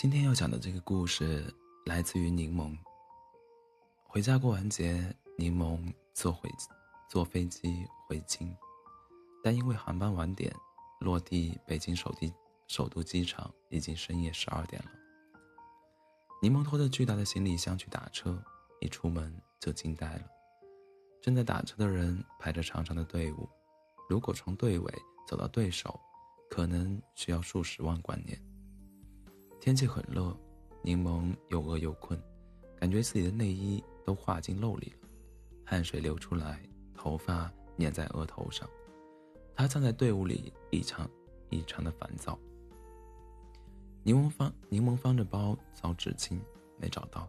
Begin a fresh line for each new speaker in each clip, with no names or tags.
今天要讲的这个故事来自于柠檬。回家过完节，柠檬坐回坐飞机回京，但因为航班晚点，落地北京首地首都机场已经深夜十二点了。柠檬拖着巨大的行李箱去打车，一出门就惊呆了。正在打车的人排着长长的队伍，如果从队尾走到队首，可能需要数十万光年。天气很热，柠檬又饿又困，感觉自己的内衣都化进肉里了，汗水流出来，头发粘在额头上。他站在队伍里，异常异常的烦躁。柠檬方柠檬方着包找纸巾，没找到，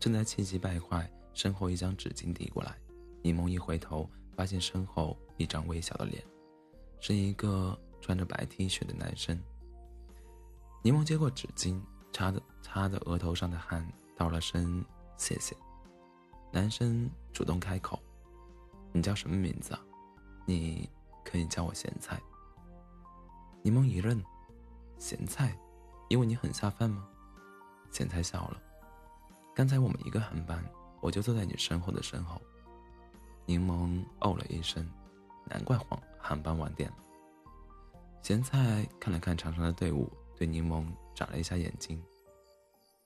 正在气急败坏，身后一张纸巾递过来。柠檬一回头，发现身后一张微小的脸，是一个穿着白 T 恤的男生。柠檬接过纸巾，擦着擦着额头上的汗，道了声谢谢。男生主动开口：“你叫什么名字啊？你可以叫我咸菜。”柠檬一愣：“咸菜，因为你很下饭吗？”咸菜笑了：“刚才我们一个航班，我就坐在你身后的身后。”柠檬哦了一声，难怪航航班晚点了。咸菜看了看长长的队伍，对柠檬眨了一下眼睛。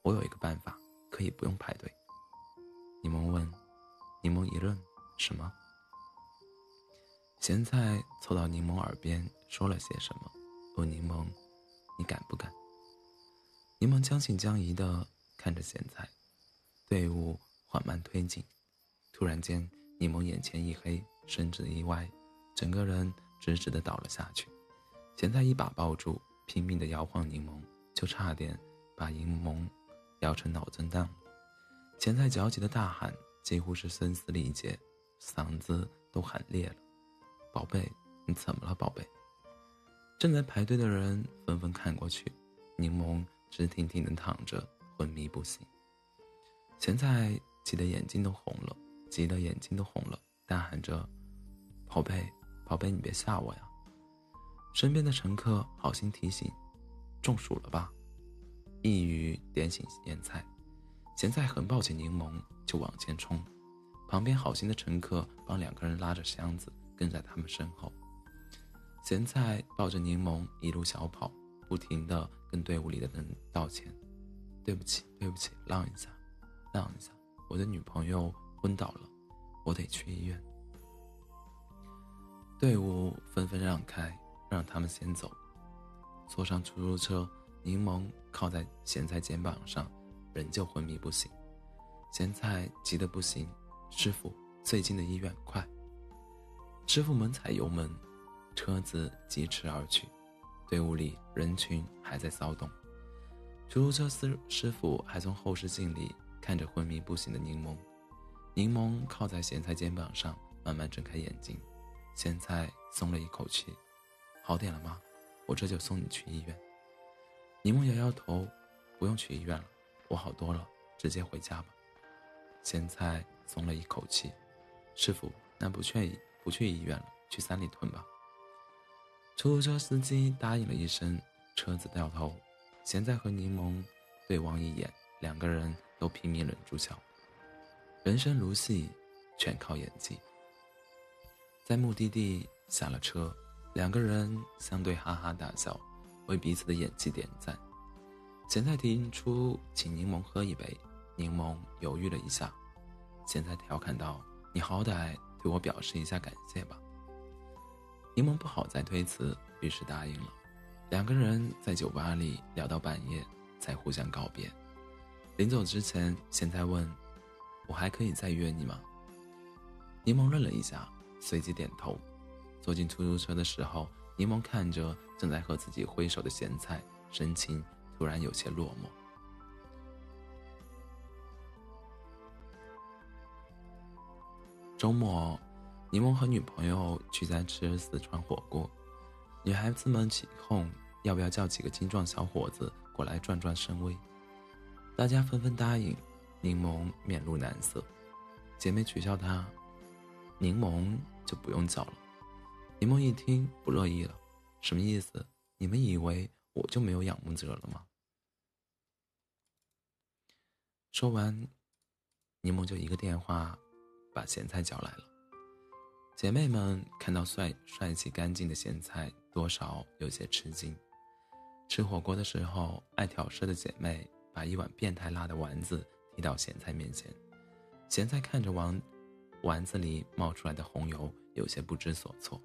我有一个办法，可以不用排队。柠檬问。柠檬一愣，什么？咸菜凑到柠檬耳边说了些什么，问柠檬：“你敢不敢？”柠檬将信将疑地看着咸菜，队伍缓慢推进，突然间。柠檬眼前一黑，身子一歪，整个人直直的倒了下去。咸菜一把抱住，拼命的摇晃柠檬，就差点把柠檬摇成脑震荡。咸菜焦急的大喊，几乎是声嘶力竭，嗓子都喊裂了：“宝贝，你怎么了，宝贝？”正在排队的人纷纷看过去，柠檬直挺挺的躺着，昏迷不醒。咸菜急得眼睛都红了。急得眼睛都红了，大喊着：“宝贝，宝贝，你别吓我呀！”身边的乘客好心提醒：“中暑了吧？”一语点醒咸菜，咸菜很抱起柠檬就往前冲，旁边好心的乘客帮两个人拉着箱子跟在他们身后。咸菜抱着柠檬一路小跑，不停地跟队伍里的人道歉：“对不起，对不起，让一下，让一下，我的女朋友。”昏倒了，我得去医院。队伍纷纷让开，让他们先走。坐上出租车，柠檬靠在咸菜肩膀上，仍旧昏迷不醒。咸菜急得不行：“师傅，最近的医院，快！”师傅猛踩油门，车子疾驰而去。队伍里人群还在骚动。出租车师师傅还从后视镜里看着昏迷不醒的柠檬。柠檬靠在咸菜肩膀上，慢慢睁开眼睛。咸菜松了一口气：“好点了吗？我这就送你去医院。”柠檬摇摇头：“不用去医院了，我好多了，直接回家吧。”咸菜松了一口气：“师傅，那不去不去医院了，去三里屯吧。”出租车司机答应了一声，车子掉头。咸菜和柠檬对望一眼，两个人都拼命忍住笑。人生如戏，全靠演技。在目的地下了车，两个人相对哈哈大笑，为彼此的演技点赞。咸菜提出请柠檬喝一杯，柠檬犹豫了一下，咸菜调侃道：“你好歹对我表示一下感谢吧。”柠檬不好再推辞，于是答应了。两个人在酒吧里聊到半夜，才互相告别。临走之前，咸菜问。我还可以再约你吗？柠檬愣了一下，随即点头。坐进出租车的时候，柠檬看着正在和自己挥手的咸菜，神情突然有些落寞。周末，柠檬和女朋友聚餐吃四川火锅，女孩子们起哄要不要叫几个精壮小伙子过来壮壮声威，大家纷纷答应。柠檬面露难色，姐妹取笑他：“柠檬就不用叫了。”柠檬一听不乐意了：“什么意思？你们以为我就没有仰慕者了吗？”说完，柠檬就一个电话，把咸菜叫来了。姐妹们看到帅帅气干净的咸菜，多少有些吃惊。吃火锅的时候，爱挑事的姐妹把一碗变态辣的丸子递到咸菜面前，咸菜看着丸丸子里冒出来的红油，有些不知所措。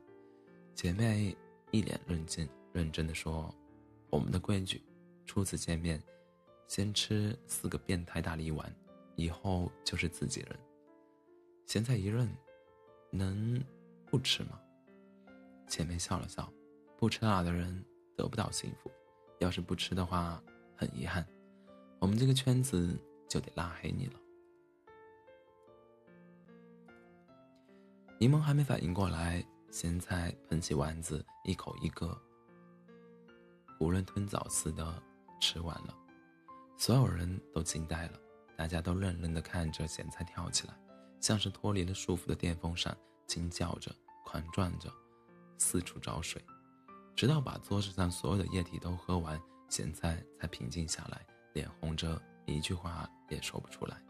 姐妹一脸认真认真的说：“我们的规矩，初次见面，先吃四个变态大力丸，以后就是自己人。”咸菜一愣。能不吃吗？姐妹笑了笑，不吃辣的人得不到幸福。要是不吃的话，很遗憾，我们这个圈子就得拉黑你了。柠檬还没反应过来，咸菜捧起丸子，一口一个，囫囵吞枣似的吃完了。所有人都惊呆了，大家都愣愣的看着咸菜跳起来。像是脱离了束缚的电风扇，惊叫着、狂转着，四处找水，直到把桌子上所有的液体都喝完，咸菜才平静下来，脸红着，一句话也说不出来。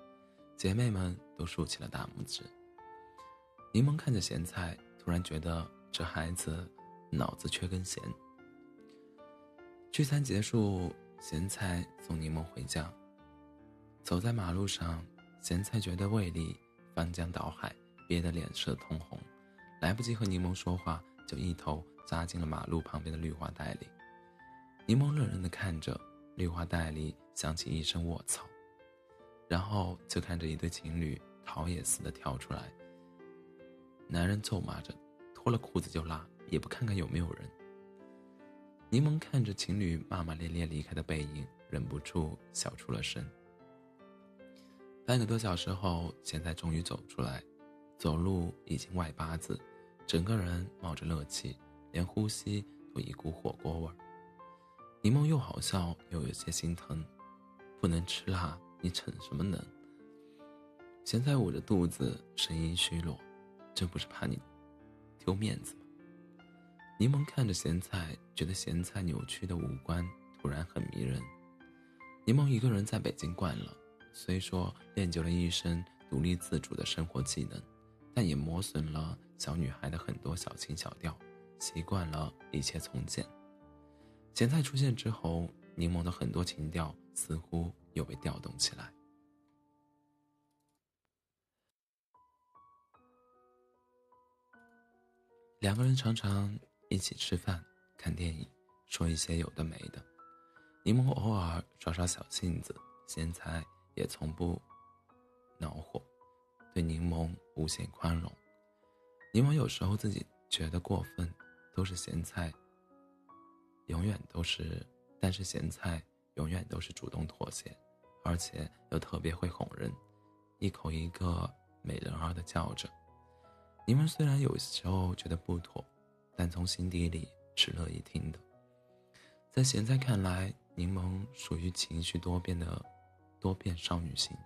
姐妹们都竖起了大拇指。柠檬看着咸菜，突然觉得这孩子脑子缺根弦。聚餐结束，咸菜送柠檬回家。走在马路上，咸菜觉得胃里。翻江倒海，憋得脸色通红，来不及和柠檬说话，就一头扎进了马路旁边的绿化带里。柠檬愣愣地看着绿化带里，响起一声“卧槽”，然后就看着一对情侣逃也似的跳出来。男人咒骂着，脱了裤子就拉，也不看看有没有人。柠檬看着情侣骂骂咧咧离开的背影，忍不住笑出了声。半个多小时后，咸菜终于走出来，走路已经外八字，整个人冒着热气，连呼吸都一股火锅味儿。柠檬又好笑又有些心疼，不能吃辣，你逞什么能？咸菜捂着肚子，声音虚弱，这不是怕你丢面子吗？柠檬看着咸菜，觉得咸菜扭曲的五官突然很迷人。柠檬一个人在北京惯了。虽说练就了一身独立自主的生活技能，但也磨损了小女孩的很多小情小调，习惯了一切从简。咸菜出现之后，柠檬的很多情调似乎又被调动起来。两个人常常一起吃饭、看电影，说一些有的没的。柠檬偶尔耍耍小性子，咸菜。也从不恼火，对柠檬无限宽容。柠檬有时候自己觉得过分，都是咸菜。永远都是，但是咸菜永远都是主动妥协，而且又特别会哄人，一口一个美人儿的叫着。柠檬虽然有时候觉得不妥，但从心底里是乐意听的。在现在看来，柠檬属于情绪多变的。多变少女心，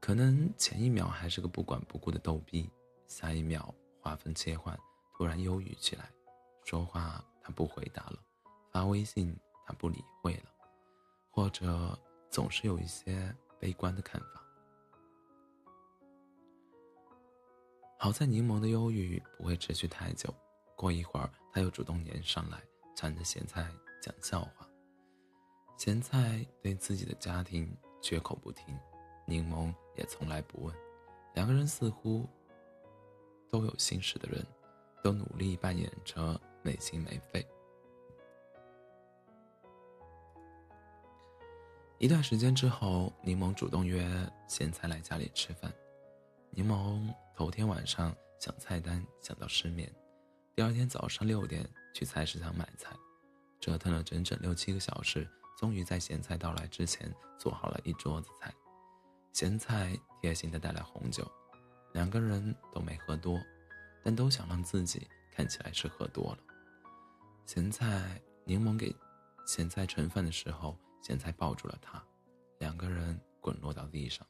可能前一秒还是个不管不顾的逗逼，下一秒画风切换，突然忧郁起来，说话他不回答了，发微信他不理会了，或者总是有一些悲观的看法。好在柠檬的忧郁不会持续太久，过一会儿他又主动粘上来，缠着咸菜讲笑话。咸菜对自己的家庭绝口不提，柠檬也从来不问。两个人似乎都有心事的人，都努力扮演着没心没肺。一段时间之后，柠檬主动约咸菜来家里吃饭。柠檬头天晚上想菜单想到失眠，第二天早上六点去菜市场买菜，折腾了整整六七个小时。终于在咸菜到来之前做好了一桌子菜，咸菜贴心的带来红酒，两个人都没喝多，但都想让自己看起来是喝多了。咸菜柠檬给咸菜盛饭的时候，咸菜抱住了他，两个人滚落到地上。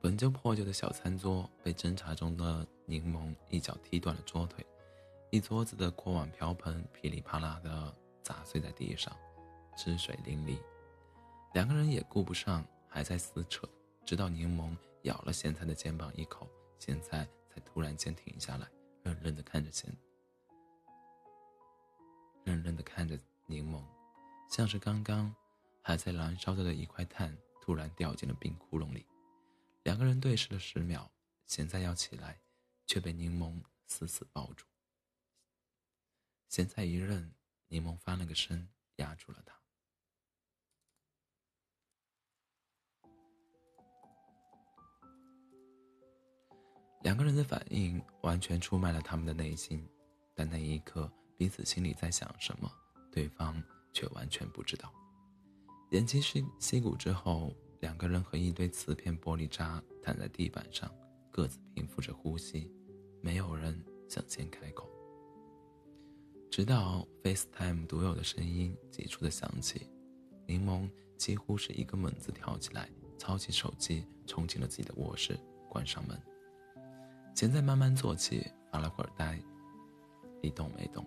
本就破旧的小餐桌被侦查中的柠檬一脚踢断了桌腿，一桌子的锅碗瓢盆噼里啪啦的。砸碎在地上，汁水淋漓。两个人也顾不上还在撕扯，直到柠檬咬了咸菜的肩膀一口，咸菜才突然间停下来，愣愣的看着咸，愣愣的看着柠檬，像是刚刚还在燃烧着的一块炭，突然掉进了冰窟窿里。两个人对视了十秒，咸菜要起来，却被柠檬死死抱住。咸菜一愣，柠檬翻了个身，压住了他。两个人的反应完全出卖了他们的内心，但那一刻彼此心里在想什么，对方却完全不知道。偃旗息息鼓之后，两个人和一堆瓷片玻璃渣躺在地板上，各自平复着呼吸，没有人想先开口。直到 FaceTime 独有的声音急促的响起，柠檬几乎是一个猛子跳起来，操起手机冲进了自己的卧室，关上门。现在慢慢坐起，发了会儿呆，一动没动。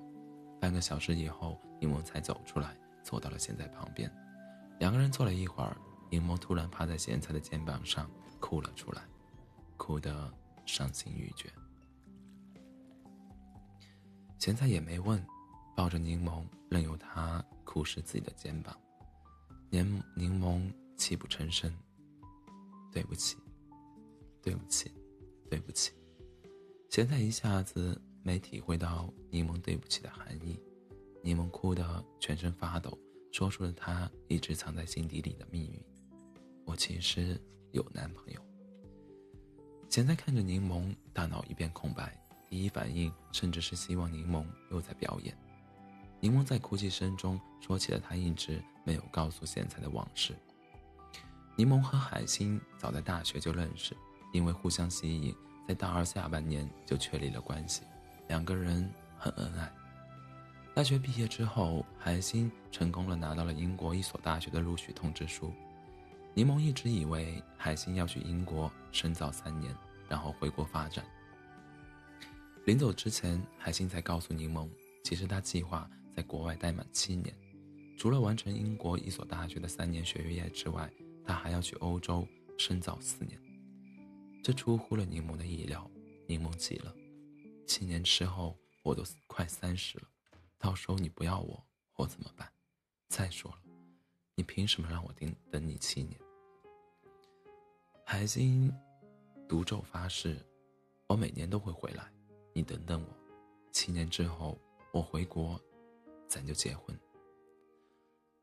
半个小时以后，柠檬才走出来，坐到了现在旁边。两个人坐了一会儿，柠檬突然趴在咸菜的肩膀上哭了出来，哭得伤心欲绝。咸菜也没问，抱着柠檬，任由他哭湿自己的肩膀。柠柠檬泣不成声：“对不起，对不起，对不起。”咸菜一下子没体会到柠檬对不起的含义，柠檬哭得全身发抖，说出了他一直藏在心底里的秘密：“我其实有男朋友。”现在看着柠檬，大脑一片空白，第一反应甚至是希望柠檬又在表演。柠檬在哭泣声中说起了他一直没有告诉现在的往事。柠檬和海星早在大学就认识，因为互相吸引。在大二下半年就确立了关系，两个人很恩爱。大学毕业之后，海星成功了拿到了英国一所大学的录取通知书。柠檬一直以为海星要去英国深造三年，然后回国发展。临走之前，海星才告诉柠檬，其实他计划在国外待满七年，除了完成英国一所大学的三年学业之外，他还要去欧洲深造四年。这出乎了柠檬的意料，柠檬急了。七年之后，我都快三十了，到时候你不要我，我怎么办？再说了，你凭什么让我等等你七年？海星赌咒发誓，我每年都会回来，你等等我，七年之后我回国，咱就结婚。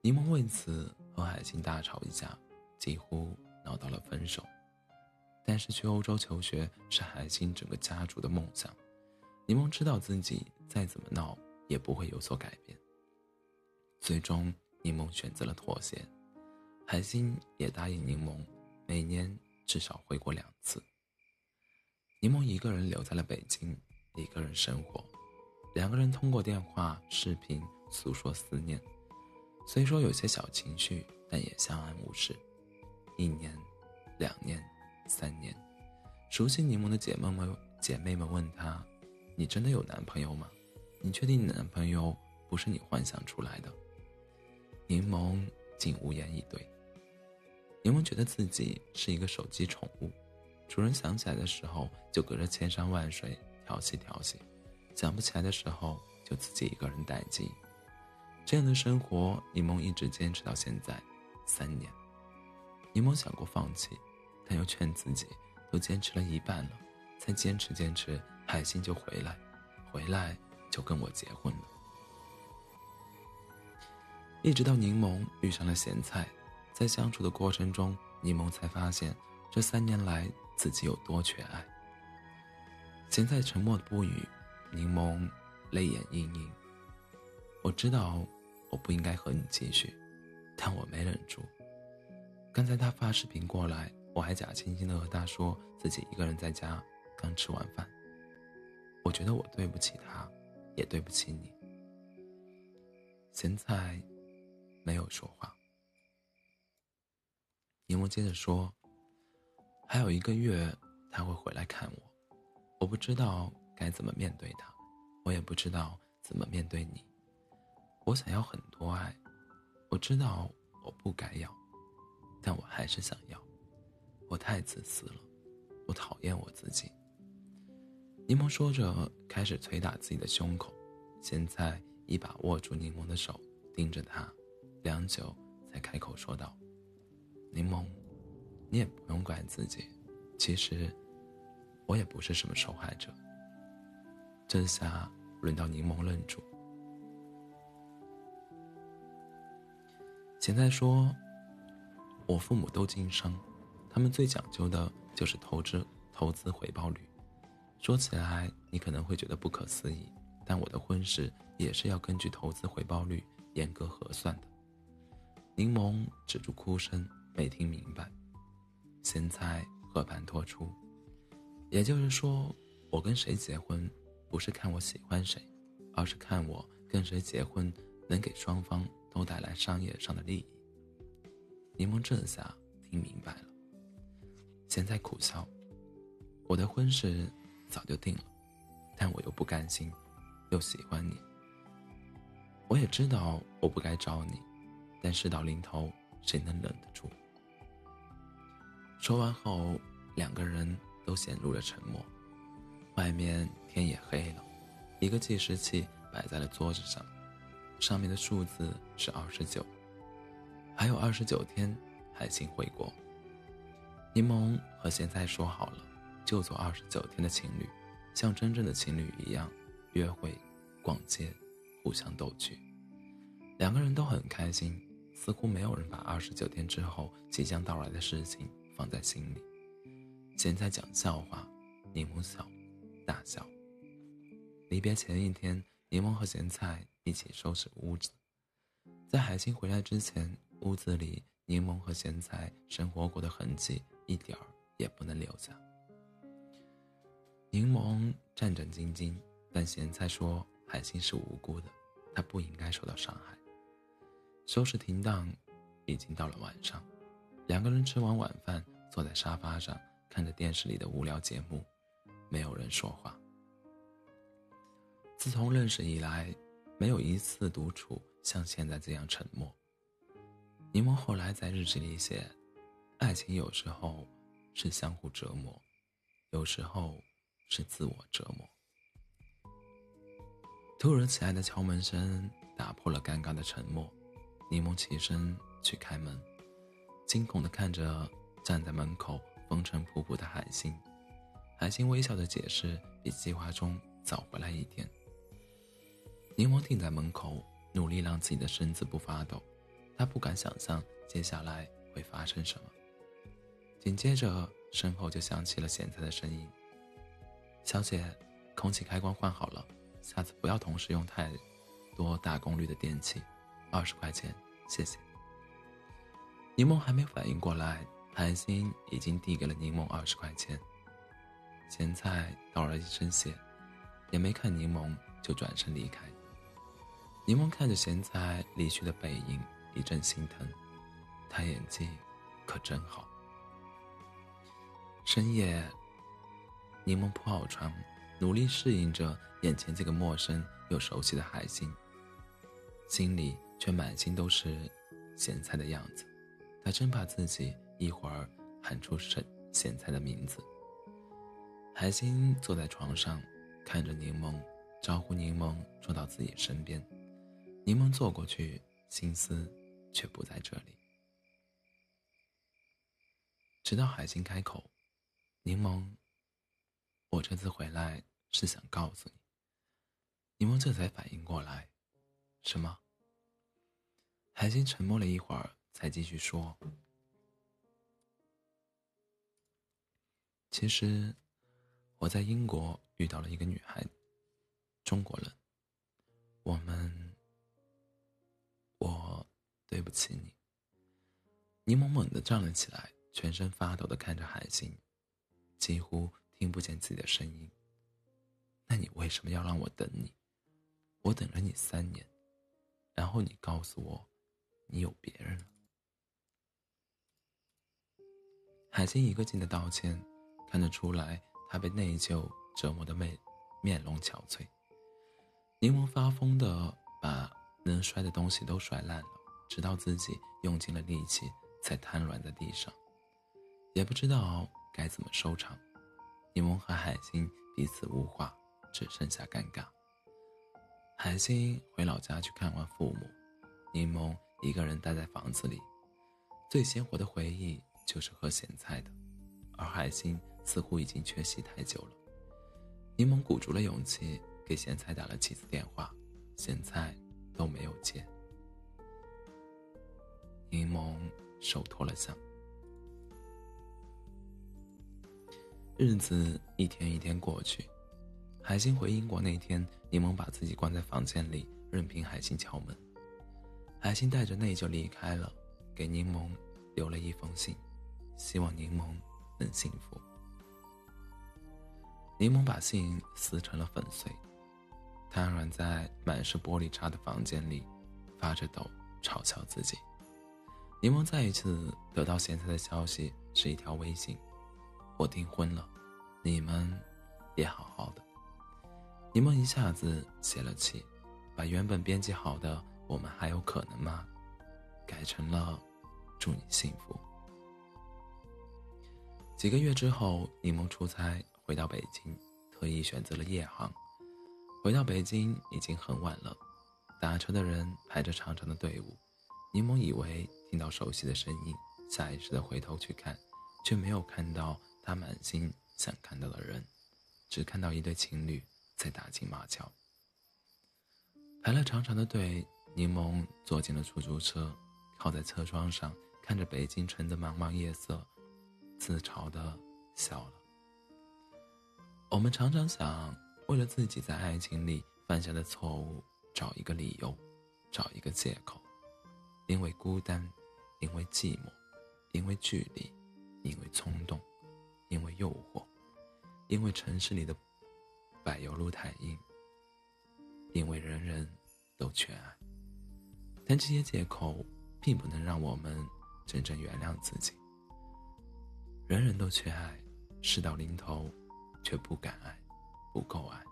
柠檬为此和海星大吵一架，几乎闹到了分手。但是去欧洲求学是海星整个家族的梦想，柠檬知道自己再怎么闹也不会有所改变。最终，柠檬选择了妥协，海星也答应柠檬，每年至少回国两次。柠檬一个人留在了北京，一个人生活，两个人通过电话、视频诉说思念，虽说有些小情绪，但也相安无事。一年，两年。三年，熟悉柠檬的姐妹们姐妹们问她：“你真的有男朋友吗？你确定你男朋友不是你幻想出来的？”柠檬竟无言以对。柠檬觉得自己是一个手机宠物，主人想起来的时候就隔着千山万水调戏调戏，想不起来的时候就自己一个人待机。这样的生活，柠檬一直坚持到现在，三年。柠檬想过放弃。但又劝自己，都坚持了一半了，再坚持坚持，海星就回来，回来就跟我结婚了。一直到柠檬遇上了咸菜，在相处的过程中，柠檬才发现这三年来自己有多缺爱。咸菜沉默不语，柠檬泪眼盈盈。我知道我不应该和你继续，但我没忍住。刚才他发视频过来。我还假惺惺的和他说自己一个人在家刚吃完饭。我觉得我对不起他，也对不起你。咸菜没有说话。柠檬接着说：“还有一个月他会回来看我，我不知道该怎么面对他，我也不知道怎么面对你。我想要很多爱，我知道我不该要，但我还是想要。我太自私了，我讨厌我自己。柠檬说着，开始捶打自己的胸口。现在一把握住柠檬的手，盯着他，良久才开口说道：“柠檬，你也不用怪自己，其实我也不是什么受害者。”这下轮到柠檬愣住。咸菜说：“我父母都经商，他们最讲究的就是投资投资回报率。说起来，你可能会觉得不可思议。”但我的婚事也是要根据投资回报率严格核算的。柠檬止住哭声，没听明白。咸菜和盘托出，也就是说，我跟谁结婚，不是看我喜欢谁，而是看我跟谁结婚能给双方都带来商业上的利益。柠檬这下听明白了。咸菜苦笑，我的婚事早就定了，但我又不甘心。又喜欢你，我也知道我不该找你，但事到临头，谁能忍得住？说完后，两个人都陷入了沉默。外面天也黑了，一个计时器摆在了桌子上，上面的数字是二十九，还有二十九天，海星回国。柠檬和咸菜说好了，就做二十九天的情侣，像真正的情侣一样。约会、逛街，互相逗趣，两个人都很开心，似乎没有人把二十九天之后即将到来的事情放在心里。咸菜讲笑话，柠檬笑，大笑。离别前一天，柠檬和咸菜一起收拾屋子，在海星回来之前，屋子里柠檬和咸菜生活过的痕迹一点儿也不能留下。柠檬战战兢兢。但咸菜说：“海星是无辜的，他不应该受到伤害。”收拾停当，已经到了晚上，两个人吃完晚饭，坐在沙发上看着电视里的无聊节目，没有人说话。自从认识以来，没有一次独处像现在这样沉默。柠檬后来在日记里写：“爱情有时候是相互折磨，有时候是自我折磨。”突如其来的敲门声打破了尴尬的沉默，柠檬起身去开门，惊恐地看着站在门口风尘仆仆的海星。海星微笑着解释：“比计划中早回来一天。”柠檬定在门口，努力让自己的身子不发抖，他不敢想象接下来会发生什么。紧接着，身后就响起了咸菜的声音：“小姐，空气开关换好了。”下次不要同时用太多大功率的电器，二十块钱，谢谢。柠檬还没反应过来，海星已经递给了柠檬二十块钱。咸菜道了一声谢，也没看柠檬就转身离开。柠檬看着咸菜离去的背影，一阵心疼，他演技可真好。深夜，柠檬铺好床。努力适应着眼前这个陌生又熟悉的海星，心里却满心都是咸菜的样子。他真怕自己一会儿喊出咸咸菜的名字。海星坐在床上，看着柠檬，招呼柠檬坐到自己身边。柠檬坐过去，心思却不在这里。直到海星开口：“柠檬，我这次回来。”是想告诉你，柠檬这才反应过来，什么？韩星沉默了一会儿，才继续说：“其实我在英国遇到了一个女孩，中国人。我们，我对不起你。”柠檬猛地站了起来，全身发抖的看着韩星，几乎听不见自己的声音。那你为什么要让我等你？我等了你三年，然后你告诉我，你有别人了。海星一个劲的道歉，看得出来他被内疚折磨的面面容憔悴。柠檬发疯的把能摔的东西都摔烂了，直到自己用尽了力气才瘫软在地上，也不知道该怎么收场。柠檬和海星彼此无话，只剩下尴尬。海星回老家去看望父母，柠檬一个人待在房子里，最鲜活的回忆就是喝咸菜的，而海星似乎已经缺席太久了。柠檬鼓足了勇气给咸菜打了几次电话，咸菜都没有接。柠檬手托了相。日子一天一天过去，海星回英国那天，柠檬把自己关在房间里，任凭海星敲门。海星带着内疚离开了，给柠檬留了一封信，希望柠檬能幸福。柠檬把信撕成了粉碎，瘫软在满是玻璃渣的房间里，发着抖，嘲笑自己。柠檬再一次得到咸菜的消息是一条微信。我订婚了，你们也好好的。柠檬一下子泄了气，把原本编辑好的“我们还有可能吗”改成了“祝你幸福”。几个月之后，柠檬出差回到北京，特意选择了夜航。回到北京已经很晚了，打车的人排着长长的队伍。柠檬以为听到熟悉的声音，下意识的回头去看，却没有看到。他满心想看到的人，只看到一对情侣在打情骂俏。排了长长的队，柠檬坐进了出租车，靠在车窗上，看着北京城的茫茫夜色，自嘲的笑了。我们常常想，为了自己在爱情里犯下的错误，找一个理由，找一个借口，因为孤单，因为寂寞，因为距离，因为冲动。因为诱惑，因为城市里的柏油路太硬，因为人人都缺爱。但这些借口并不能让我们真正原谅自己。人人都缺爱，事到临头却不敢爱，不够爱，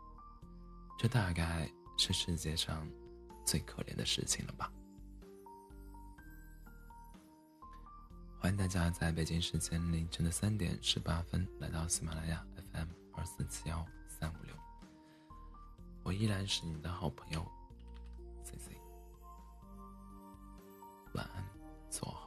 这大概是世界上最可怜的事情了吧。欢迎大家在北京时间凌晨的三点十八分来到喜马拉雅 FM 二四七幺三五六，我依然是你的好朋友做好。